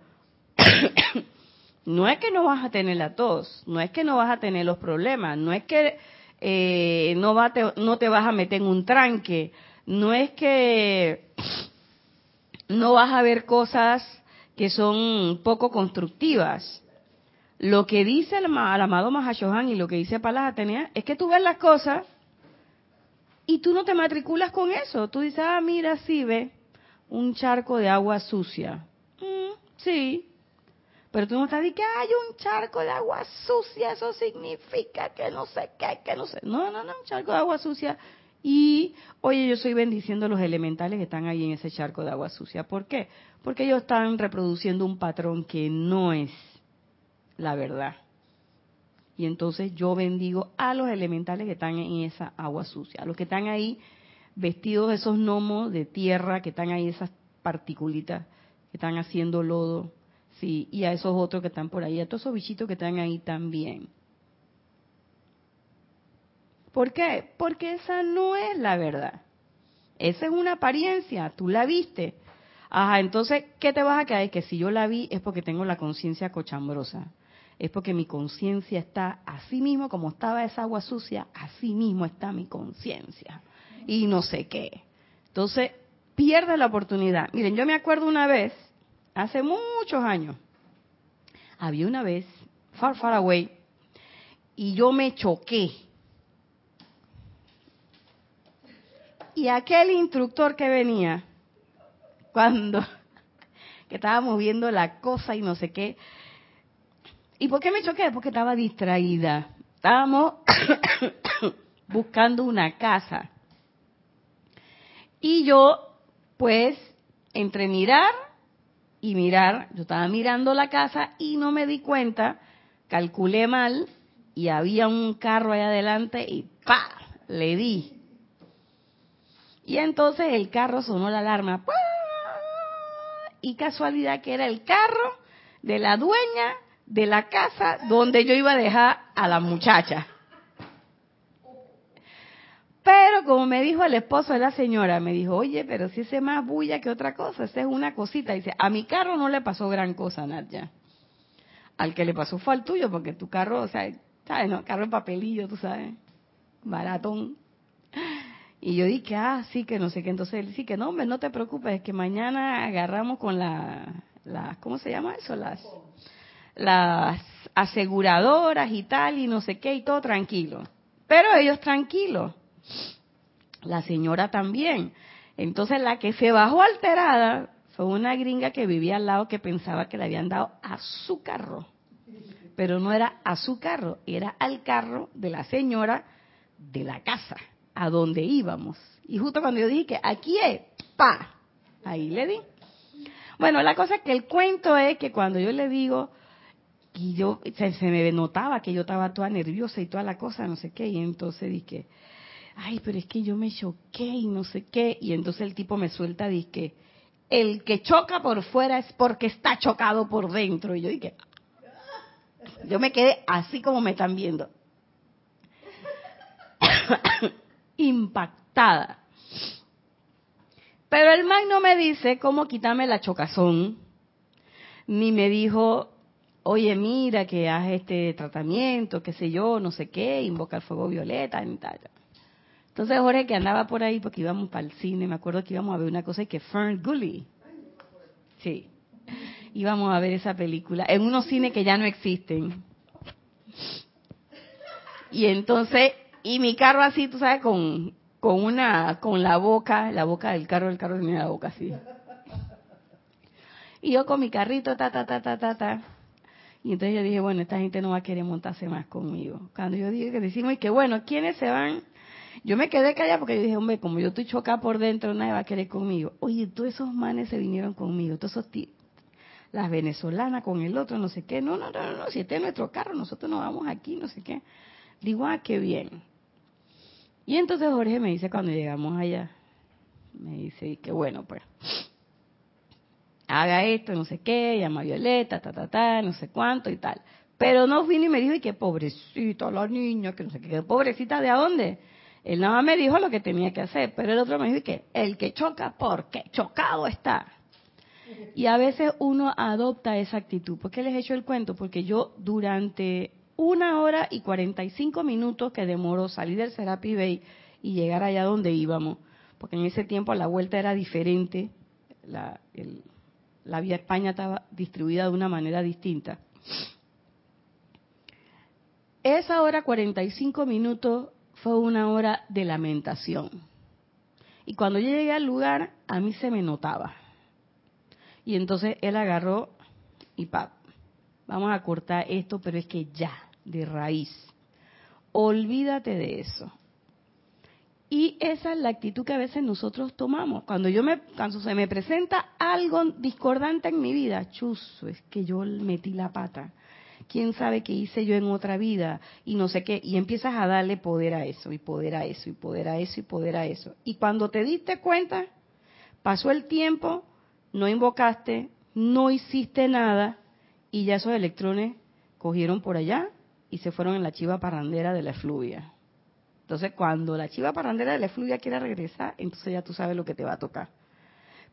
No es que no vas a tener la tos, no es que no vas a tener los problemas, no es que eh, no, te, no te vas a meter en un tranque, no es que no vas a ver cosas que son poco constructivas. Lo que dice el, el amado Mahashohan y lo que dice Palas Atenea es que tú ves las cosas y tú no te matriculas con eso. Tú dices, ah, mira, sí, ve, un charco de agua sucia. Mm, sí. Pero tú no estás diciendo que hay un charco de agua sucia, eso significa que no sé qué, que no sé. No, no, no, un charco de agua sucia. Y, oye, yo estoy bendiciendo los elementales que están ahí en ese charco de agua sucia. ¿Por qué? Porque ellos están reproduciendo un patrón que no es la verdad. Y entonces yo bendigo a los elementales que están en esa agua sucia, a los que están ahí vestidos de esos gnomos de tierra, que están ahí esas particulitas, que están haciendo lodo, sí, y a esos otros que están por ahí, a todos esos bichitos que están ahí también. ¿Por qué? Porque esa no es la verdad. Esa es una apariencia, tú la viste. Ajá, entonces, ¿qué te vas a caer? Que si yo la vi es porque tengo la conciencia cochambrosa es porque mi conciencia está así mismo como estaba esa agua sucia, así mismo está mi conciencia. Y no sé qué. Entonces, pierde la oportunidad. Miren, yo me acuerdo una vez, hace muchos años, había una vez, far, far away, y yo me choqué. Y aquel instructor que venía, cuando que estábamos viendo la cosa y no sé qué, ¿Y por qué me choqué? Porque estaba distraída. Estábamos buscando una casa. Y yo, pues, entre mirar y mirar, yo estaba mirando la casa y no me di cuenta, calculé mal y había un carro ahí adelante y ¡pa! Le di. Y entonces el carro sonó la alarma. Y casualidad que era el carro de la dueña de la casa donde yo iba a dejar a la muchacha. Pero como me dijo el esposo de la señora, me dijo, oye, pero si ese es más bulla que otra cosa, esa es una cosita. Dice, a mi carro no le pasó gran cosa, Nadia. Al que le pasó fue al tuyo, porque tu carro, o sea, ¿sabes? No, carro en papelillo, tú sabes, baratón. Y yo dije, ah, sí, que no sé qué. Entonces él dice que no, hombre, no te preocupes, que mañana agarramos con la, la ¿cómo se llama eso? Las las aseguradoras y tal, y no sé qué, y todo tranquilo. Pero ellos tranquilos. La señora también. Entonces la que se bajó alterada fue una gringa que vivía al lado que pensaba que le habían dado a su carro. Pero no era a su carro, era al carro de la señora de la casa, a donde íbamos. Y justo cuando yo dije que aquí es, pa, ahí le di. Bueno, la cosa que el cuento es que cuando yo le digo, y yo se, me notaba que yo estaba toda nerviosa y toda la cosa, no sé qué, y entonces dije, ay, pero es que yo me choqué y no sé qué, y entonces el tipo me suelta, dije, el que choca por fuera es porque está chocado por dentro, y yo dije, yo me quedé así como me están viendo, impactada. Pero el man no me dice cómo quitarme la chocazón, ni me dijo oye, mira que haz este tratamiento, qué sé yo, no sé qué, invoca el fuego violeta, y tal. Entonces Jorge que andaba por ahí porque íbamos para el cine, me acuerdo que íbamos a ver una cosa que Fern Gully. Sí. Íbamos a ver esa película en unos cines que ya no existen. Y entonces, y mi carro así, tú sabes, con, con una, con la boca, la boca del carro, el carro tenía la boca así. Y yo con mi carrito, ta, ta, ta, ta, ta, ta. Y entonces yo dije, bueno, esta gente no va a querer montarse más conmigo. Cuando yo dije que decimos, y que bueno, ¿quiénes se van? Yo me quedé callada porque yo dije, hombre, como yo estoy chocada por dentro, nadie va a querer conmigo. Oye, todos esos manes se vinieron conmigo, todos esos tíos. Las venezolanas con el otro, no sé qué. No, no, no, no, si este es nuestro carro, nosotros nos vamos aquí, no sé qué. Digo, ah, qué bien. Y entonces Jorge me dice cuando llegamos allá, me dice, que bueno, pues haga esto, no sé qué, llama a Violeta, ta, ta, ta, no sé cuánto y tal. Pero no vino y me dijo, y qué pobrecita la niña, que no sé qué, pobrecita de a dónde. Él nada más me dijo lo que tenía que hacer, pero el otro me dijo que el que choca, porque chocado está. Y a veces uno adopta esa actitud. ¿Por qué les he hecho el cuento? Porque yo durante una hora y 45 minutos que demoró salir del Serapi Bay y llegar allá donde íbamos, porque en ese tiempo la vuelta era diferente, la, la vía España estaba distribuida de una manera distinta. Esa hora 45 minutos fue una hora de lamentación. Y cuando yo llegué al lugar, a mí se me notaba. Y entonces él agarró y pap, vamos a cortar esto, pero es que ya, de raíz. Olvídate de eso. Y esa es la actitud que a veces nosotros tomamos. Cuando yo me, cuando se me presenta algo discordante en mi vida, chuzo, es que yo metí la pata. Quién sabe qué hice yo en otra vida y no sé qué. Y empiezas a darle poder a eso, y poder a eso, y poder a eso, y poder a eso. Y cuando te diste cuenta, pasó el tiempo, no invocaste, no hiciste nada, y ya esos electrones cogieron por allá y se fueron en la chiva parrandera de la efluvia. Entonces, cuando la chiva parrandera de la efluvia quiera regresar, entonces ya tú sabes lo que te va a tocar.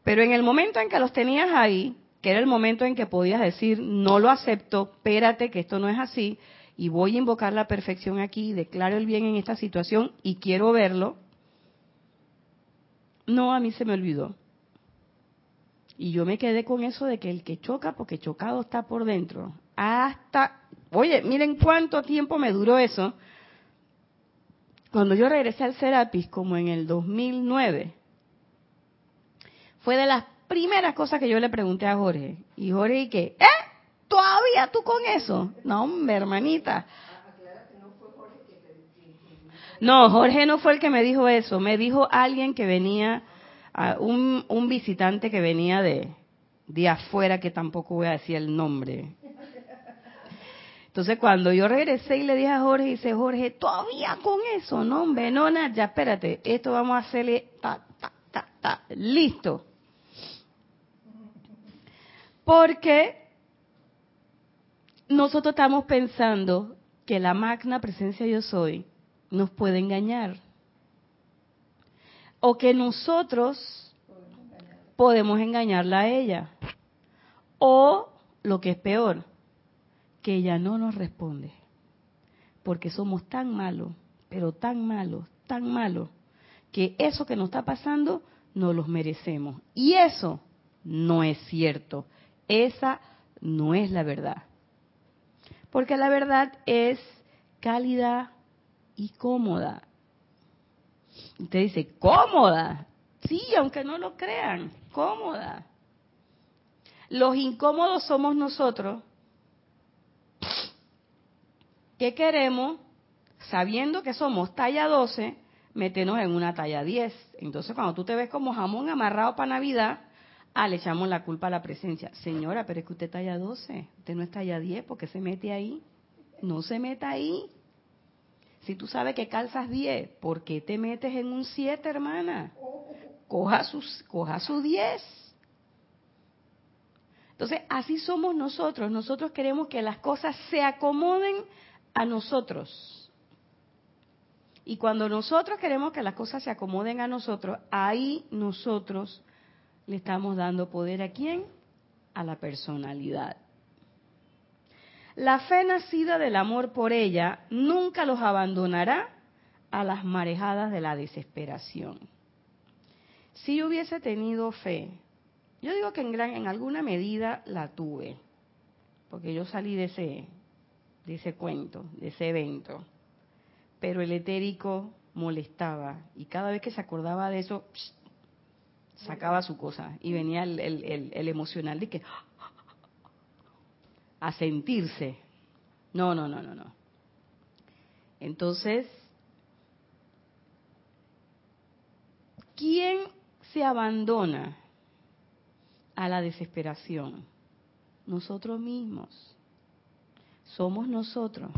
Pero en el momento en que los tenías ahí, que era el momento en que podías decir, no lo acepto, espérate que esto no es así, y voy a invocar la perfección aquí, declaro el bien en esta situación y quiero verlo, no, a mí se me olvidó. Y yo me quedé con eso de que el que choca, porque chocado está por dentro. Hasta, oye, miren cuánto tiempo me duró eso cuando yo regresé al Serapis, como en el 2009, fue de las primeras cosas que yo le pregunté a Jorge. Y Jorge, ¿qué? ¿Eh? ¿Todavía tú con eso? No, hombre, hermanita. No, Jorge no fue el que me dijo eso. Me dijo alguien que venía, un, un visitante que venía de, de afuera, que tampoco voy a decir el nombre. Entonces cuando yo regresé y le dije a Jorge, dice Jorge, todavía con eso, no hombre, no, ya espérate, esto vamos a hacerle ta, ta, ta, ta, listo. Porque nosotros estamos pensando que la magna presencia yo soy nos puede engañar. O que nosotros podemos engañarla a ella. O lo que es peor, que ella no nos responde. Porque somos tan malos, pero tan malos, tan malos, que eso que nos está pasando no los merecemos. Y eso no es cierto. Esa no es la verdad. Porque la verdad es cálida y cómoda. Usted dice, cómoda. Sí, aunque no lo crean, cómoda. Los incómodos somos nosotros ¿Qué queremos? Sabiendo que somos talla 12, meternos en una talla 10. Entonces, cuando tú te ves como jamón amarrado para Navidad, ah, le echamos la culpa a la presencia. Señora, pero es que usted es talla 12, usted no es talla 10, ¿por qué se mete ahí? No se meta ahí. Si tú sabes que calzas 10, ¿por qué te metes en un 7, hermana? Coja, sus, coja su 10. Entonces, así somos nosotros. Nosotros queremos que las cosas se acomoden a nosotros. Y cuando nosotros queremos que las cosas se acomoden a nosotros, ahí nosotros le estamos dando poder a quién? A la personalidad. La fe nacida del amor por ella nunca los abandonará a las marejadas de la desesperación. Si yo hubiese tenido fe, yo digo que en, gran, en alguna medida la tuve, porque yo salí de ese, de ese cuento, de ese evento. Pero el etérico molestaba y cada vez que se acordaba de eso, sacaba su cosa y venía el, el, emocional de que a sentirse. No, no, no, no, no. Entonces, ¿quién se abandona a la desesperación? Nosotros mismos somos nosotros.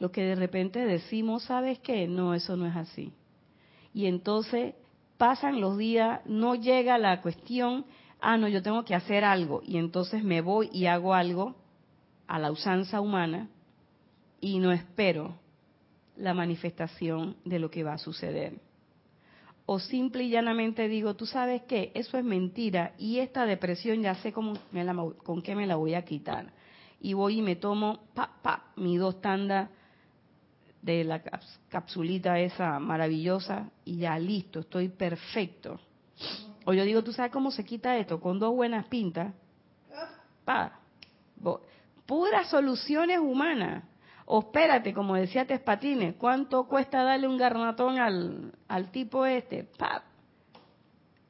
Lo que de repente decimos, ¿sabes qué? No, eso no es así. Y entonces pasan los días, no llega la cuestión, ah, no, yo tengo que hacer algo. Y entonces me voy y hago algo a la usanza humana y no espero la manifestación de lo que va a suceder. o simple y llanamente digo, tú sabes qué, eso es mentira y esta depresión ya sé cómo me la, con qué me la voy a quitar. Y voy y me tomo, pa, pa, mi dos tandas de la capsulita esa maravillosa y ya listo, estoy perfecto. O yo digo, ¿tú sabes cómo se quita esto? Con dos buenas pintas. Pa. Puras soluciones humanas. O espérate, como decía Tespatines, ¿cuánto cuesta darle un garnatón al, al tipo este? ¡Pap!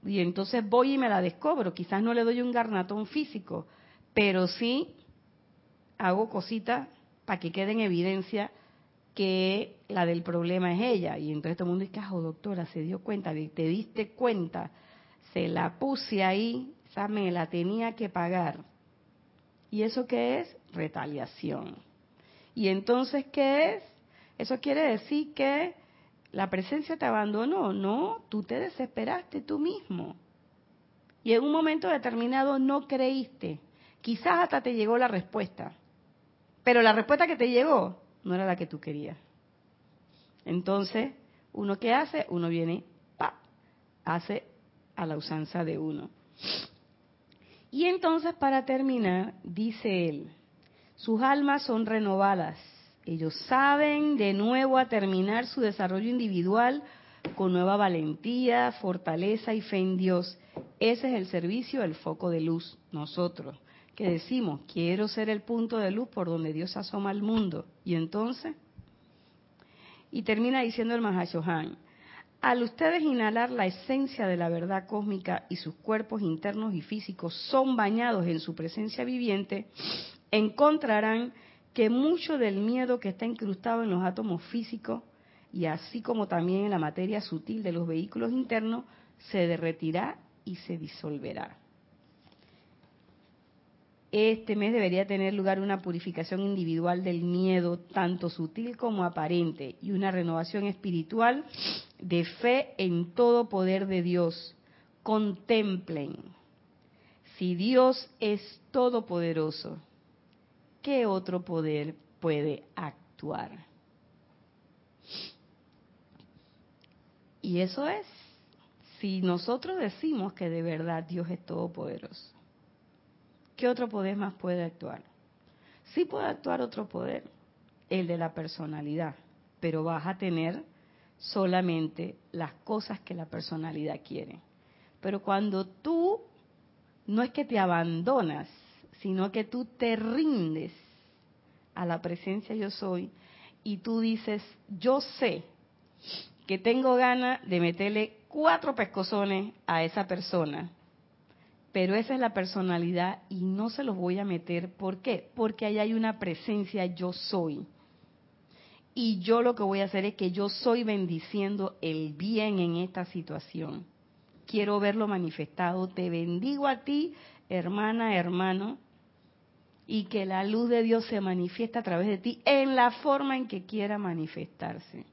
Y entonces voy y me la descobro. Quizás no le doy un garnatón físico, pero sí hago cositas para que quede en evidencia que la del problema es ella. Y entonces todo el mundo dice, ah, doctora, se dio cuenta, te diste cuenta, se la puse ahí, esa me la tenía que pagar. ¿Y eso qué es? Retaliación. ¿Y entonces qué es? Eso quiere decir que la presencia te abandonó. No, tú te desesperaste tú mismo. Y en un momento determinado no creíste. Quizás hasta te llegó la respuesta. Pero la respuesta que te llegó no era la que tú querías. Entonces, uno que hace, uno viene, pa, hace a la usanza de uno. Y entonces, para terminar, dice él, sus almas son renovadas. Ellos saben de nuevo a terminar su desarrollo individual con nueva valentía, fortaleza y fe en Dios. Ese es el servicio, el foco de luz. Nosotros, que decimos, quiero ser el punto de luz por donde Dios asoma al mundo. Y entonces, y termina diciendo el Mahashohan, al ustedes inhalar la esencia de la verdad cósmica y sus cuerpos internos y físicos son bañados en su presencia viviente, encontrarán que mucho del miedo que está incrustado en los átomos físicos y así como también en la materia sutil de los vehículos internos se derretirá y se disolverá. Este mes debería tener lugar una purificación individual del miedo, tanto sutil como aparente, y una renovación espiritual de fe en todo poder de Dios. Contemplen, si Dios es todopoderoso, ¿qué otro poder puede actuar? Y eso es, si nosotros decimos que de verdad Dios es todopoderoso, ¿qué otro poder más puede actuar? Sí puede actuar otro poder, el de la personalidad, pero vas a tener solamente las cosas que la personalidad quiere. Pero cuando tú no es que te abandonas, sino que tú te rindes a la presencia yo soy y tú dices, yo sé que tengo ganas de meterle cuatro pescozones a esa persona, pero esa es la personalidad y no se los voy a meter. ¿Por qué? Porque ahí hay una presencia yo soy. Y yo lo que voy a hacer es que yo soy bendiciendo el bien en esta situación. Quiero verlo manifestado. Te bendigo a ti, hermana, hermano, y que la luz de Dios se manifiesta a través de ti en la forma en que quiera manifestarse.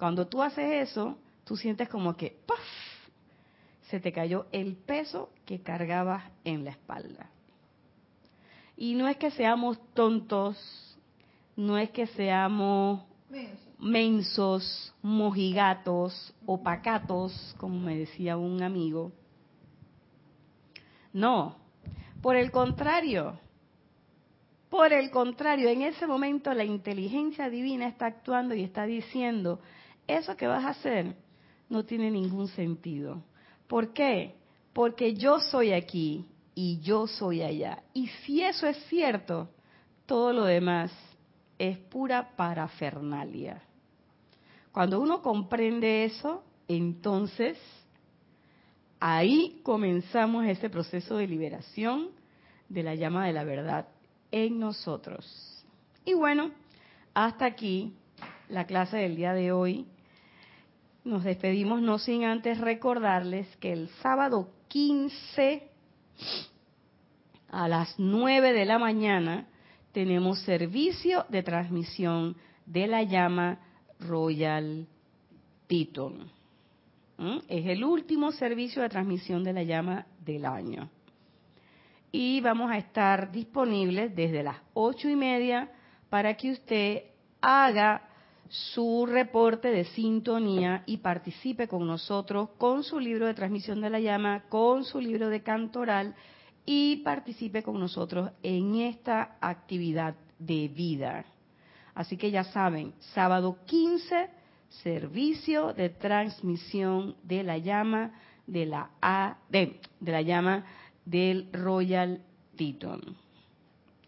Cuando tú haces eso, tú sientes como que ¡puff! Se te cayó el peso que cargabas en la espalda. Y no es que seamos tontos, no es que seamos mensos, mojigatos o pacatos, como me decía un amigo. No, por el contrario, por el contrario, en ese momento la inteligencia divina está actuando y está diciendo, eso que vas a hacer no tiene ningún sentido. ¿Por qué? Porque yo soy aquí y yo soy allá. Y si eso es cierto, todo lo demás es pura parafernalia. Cuando uno comprende eso, entonces ahí comenzamos ese proceso de liberación de la llama de la verdad en nosotros. Y bueno, hasta aquí la clase del día de hoy. Nos despedimos no sin antes recordarles que el sábado 15 a las 9 de la mañana tenemos servicio de transmisión de la llama Royal Teton. Es el último servicio de transmisión de la llama del año y vamos a estar disponibles desde las ocho y media para que usted haga su reporte de sintonía y participe con nosotros con su libro de transmisión de la llama, con su libro de cantoral y participe con nosotros en esta actividad de vida. Así que ya saben, sábado 15, servicio de transmisión de la llama de la A, de, de la llama del Royal Teton.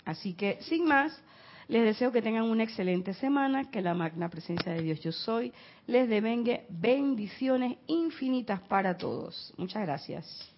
Así que, sin más, les deseo que tengan una excelente semana, que la magna presencia de Dios yo soy les devengue bendiciones infinitas para todos. Muchas gracias.